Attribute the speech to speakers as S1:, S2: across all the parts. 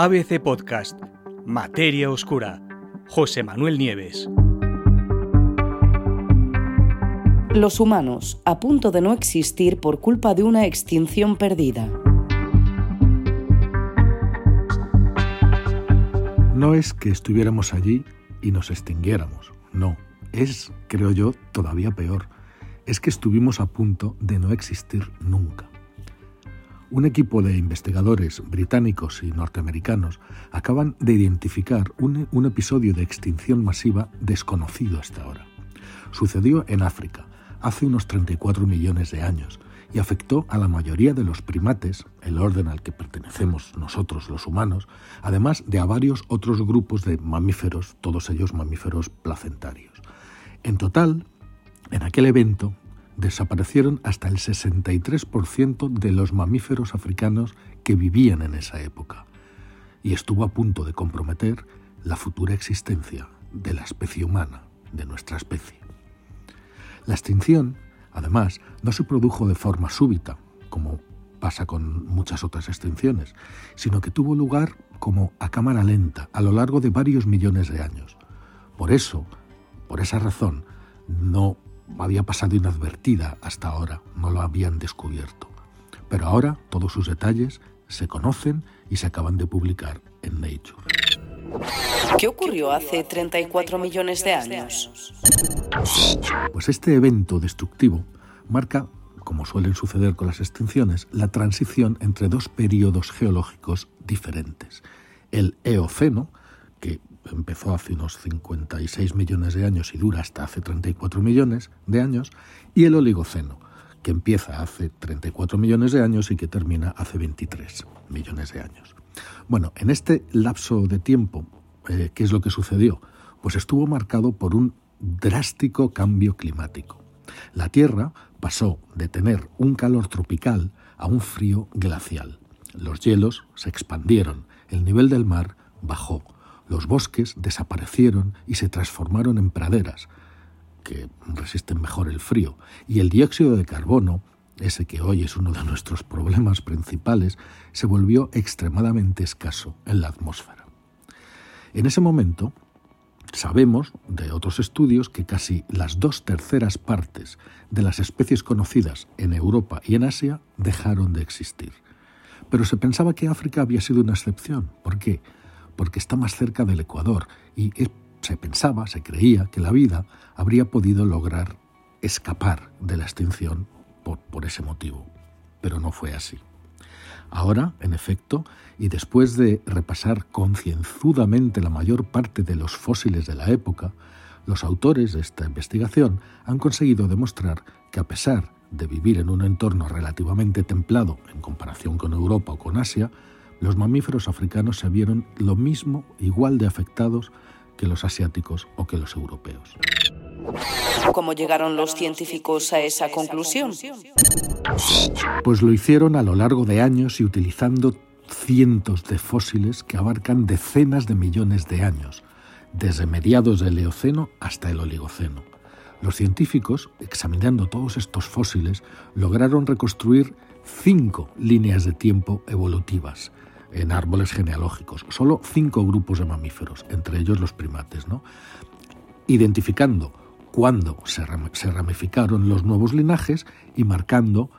S1: ABC Podcast, Materia Oscura, José Manuel Nieves.
S2: Los humanos, a punto de no existir por culpa de una extinción perdida.
S3: No es que estuviéramos allí y nos extinguiéramos, no. Es, creo yo, todavía peor. Es que estuvimos a punto de no existir nunca. Un equipo de investigadores británicos y norteamericanos acaban de identificar un, episodio de extinción masiva desconocido hasta ahora. Sucedió en África, hace unos 34 millones de años, y afectó a la mayoría de los primates, el orden al que pertenecemos nosotros los humanos, además de a varios otros grupos de mamíferos, todos ellos mamíferos placentarios. En total, en aquel evento desaparecieron hasta el 63% de los mamíferos africanos que vivían en esa época, y estuvo a punto de comprometer la futura existencia de la especie humana, de nuestra especie. La extinción Además, no se produjo de forma súbita, como pasa con muchas otras extinciones, sino que tuvo lugar como a cámara lenta, a lo largo de varios millones de años. Por eso, por esa razón, no había pasado inadvertida hasta ahora, no lo habían descubierto. Pero ahora todos sus detalles se conocen y se acaban de publicar en Nature.
S2: ¿Qué ocurrió hace 34 millones de años?
S3: Pues este evento destructivo marca, como suelen suceder con las extinciones, la transición entre dos periodos geológicos diferentes. El Eoceno, que empezó hace unos 56 millones de años y dura hasta hace 34 millones de años, y el Oligoceno, que empieza hace 34 millones de años y que termina hace 23 millones de años. Bueno, en este lapso de tiempo, eh, ¿qué es lo que sucedió? Pues estuvo marcado por un drástico cambio climático. La Tierra pasó de tener un calor tropical a un frío glacial. Los hielos se expandieron, el nivel del mar bajó, los bosques desaparecieron y se transformaron en praderas, que resisten mejor el frío, y el dióxido de carbono, ese que hoy es uno de nuestros problemas principales, se volvió extremadamente escaso en la atmósfera. En ese momento, Sabemos de otros estudios que casi las dos terceras partes de las especies conocidas en Europa y en Asia dejaron de existir. Pero se pensaba que África había sido una excepción. ¿Por qué? Porque está más cerca del Ecuador y se pensaba, se creía que la vida habría podido lograr escapar de la extinción por, por ese motivo. Pero no fue así. Ahora, en efecto, y después de repasar concienzudamente la mayor parte de los fósiles de la época, los autores de esta investigación han conseguido demostrar que a pesar de vivir en un entorno relativamente templado en comparación con Europa o con Asia, los mamíferos africanos se vieron lo mismo, igual de afectados que los asiáticos o que los europeos.
S2: ¿Cómo llegaron los científicos a esa conclusión?
S3: Pues lo hicieron a lo largo de años y utilizando cientos de fósiles que abarcan decenas de millones de años, desde mediados del Eoceno hasta el Oligoceno. Los científicos, examinando todos estos fósiles, lograron reconstruir cinco líneas de tiempo evolutivas en árboles genealógicos, solo cinco grupos de mamíferos, entre ellos los primates, ¿no? identificando cuándo se ramificaron los nuevos linajes y marcando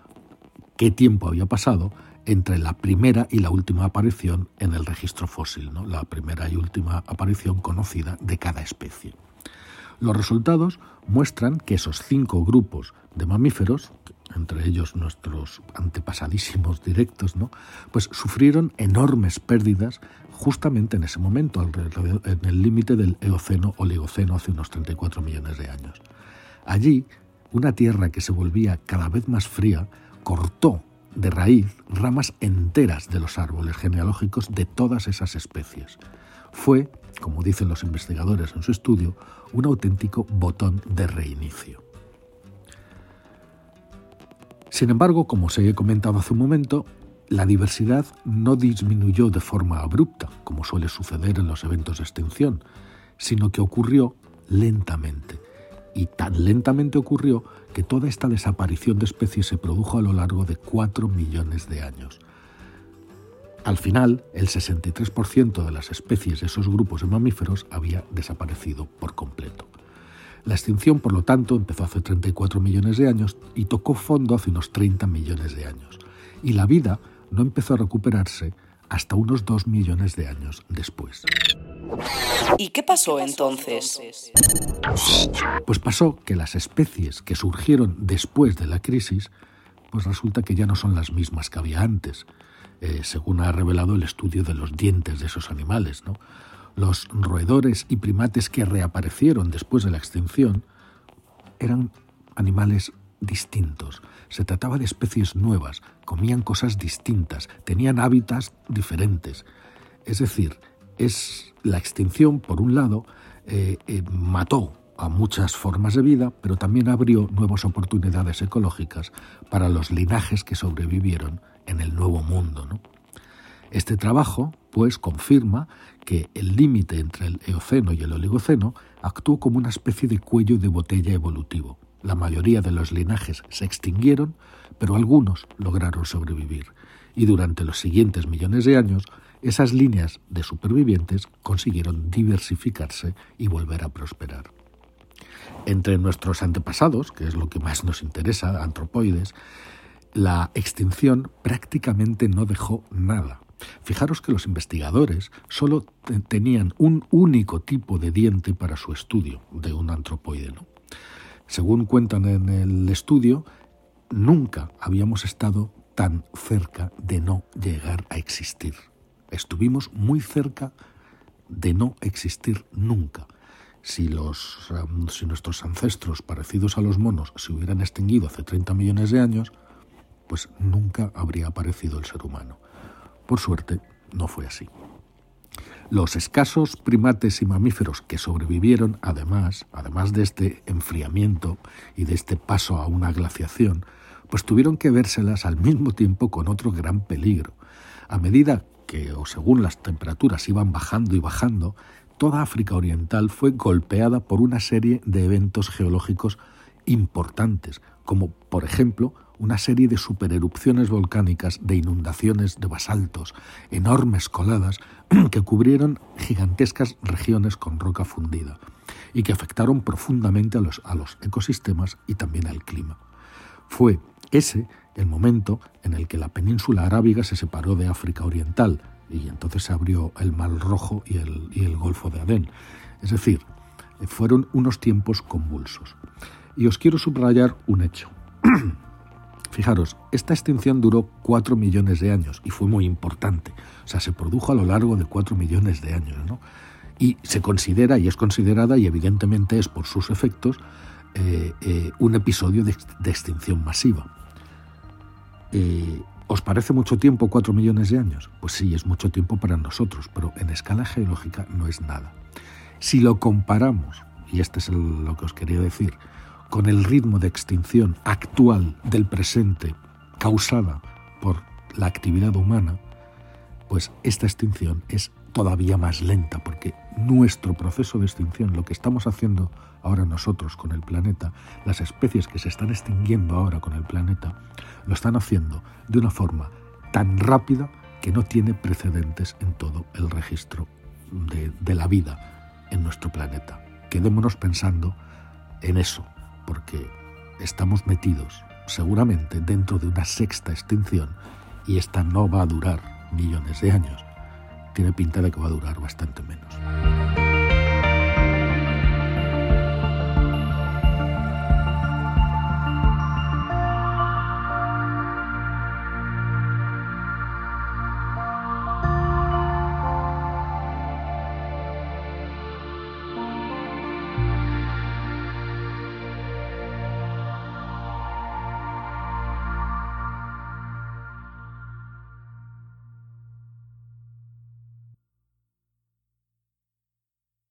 S3: qué tiempo había pasado entre la primera y la última aparición en el registro fósil, ¿no? la primera y última aparición conocida de cada especie. Los resultados muestran que esos cinco grupos de mamíferos, entre ellos nuestros antepasadísimos directos, ¿no? pues sufrieron enormes pérdidas justamente en ese momento, en el límite del Eoceno-Oligoceno hace unos 34 millones de años. Allí, una tierra que se volvía cada vez más fría cortó de raíz ramas enteras de los árboles genealógicos de todas esas especies. Fue, como dicen los investigadores en su estudio, un auténtico botón de reinicio. Sin embargo, como se comentado hace un momento, la diversidad no disminuyó de forma abrupta, como suele suceder en los eventos de extinción, sino que ocurrió lentamente. Y tan lentamente ocurrió que toda esta desaparición de especies se produjo a lo largo de cuatro millones de años. Al final, el 63% de las especies de esos grupos de mamíferos había desaparecido por completo. La extinción, por lo tanto, empezó hace 34 millones de años y tocó fondo hace unos 30 millones de años. Y la vida no empezó a recuperarse hasta unos 2 millones de años después.
S2: ¿Y qué pasó entonces?
S3: Pues pasó que las especies que surgieron después de la crisis, pues resulta que ya no son las mismas que había antes, eh, según ha revelado el estudio de los dientes de esos animales. ¿no? Los roedores y primates que reaparecieron después de la extinción eran animales distintos. Se trataba de especies nuevas, comían cosas distintas, tenían hábitats diferentes. Es decir, es la extinción, por un lado, eh, eh, mató a muchas formas de vida, pero también abrió nuevas oportunidades ecológicas para los linajes que sobrevivieron en el nuevo mundo. Este trabajo, pues, confirma que el límite entre el Eoceno y el Oligoceno actuó como una especie de cuello de botella evolutivo. La mayoría de los linajes se extinguieron, pero algunos lograron sobrevivir. Y durante los siguientes millones de años, esas líneas de supervivientes consiguieron diversificarse y volver a prosperar. Entre nuestros antepasados, que es lo que más nos interesa, antropoides, la extinción prácticamente no dejó nada. Fijaros que los investigadores solo tenían un único tipo de diente para su estudio de un antropoide. Según cuentan en el estudio, nunca habíamos estado tan cerca de no llegar a existir. Estuvimos muy cerca de no existir nunca. Si, los, si nuestros ancestros parecidos a los monos se hubieran extinguido hace 30 millones de años, pues nunca habría aparecido el ser humano. Por suerte, no fue así. Los escasos primates y mamíferos que sobrevivieron, además, además de este enfriamiento y de este paso a una glaciación, pues tuvieron que vérselas al mismo tiempo con otro gran peligro. A medida que, o según las temperaturas iban bajando y bajando, toda África Oriental fue golpeada por una serie de eventos geológicos importantes, como por ejemplo una serie de supererupciones volcánicas, de inundaciones de basaltos, enormes coladas que cubrieron gigantescas regiones con roca fundida y que afectaron profundamente a los, ecosistemas y también al clima. Fue ese el momento en el que la península arábiga se separó de África Oriental y entonces se abrió el Mar Rojo y el, y el Golfo de Adén. Es decir, fueron unos tiempos convulsos. Y os quiero subrayar un hecho. Fijaros, esta extinción duró cuatro millones de años y fue muy importante. O sea, se produjo a lo largo de cuatro millones de años. ¿no? Y se considera, y es considerada, y evidentemente es por sus efectos, eh, eh, un episodio de, extinción masiva. Eh, ¿Os parece mucho tiempo cuatro millones de años? Pues sí, es mucho tiempo para nosotros, pero en escala geológica no es nada. Si lo comparamos, y este es lo que os quería decir, con el ritmo de extinción actual del presente causada por la actividad humana, pues esta extinción es todavía más lenta porque nuestro proceso de extinción, lo que estamos haciendo ahora nosotros con el planeta, las especies que se están extinguiendo ahora con el planeta, lo están haciendo de una forma tan rápida que no tiene precedentes en todo el registro de, la vida en nuestro planeta. Quedémonos pensando en eso, porque estamos metidos seguramente dentro de una sexta extinción y esta no va a durar millones de años. Tiene pinta de que va a durar bastante menos.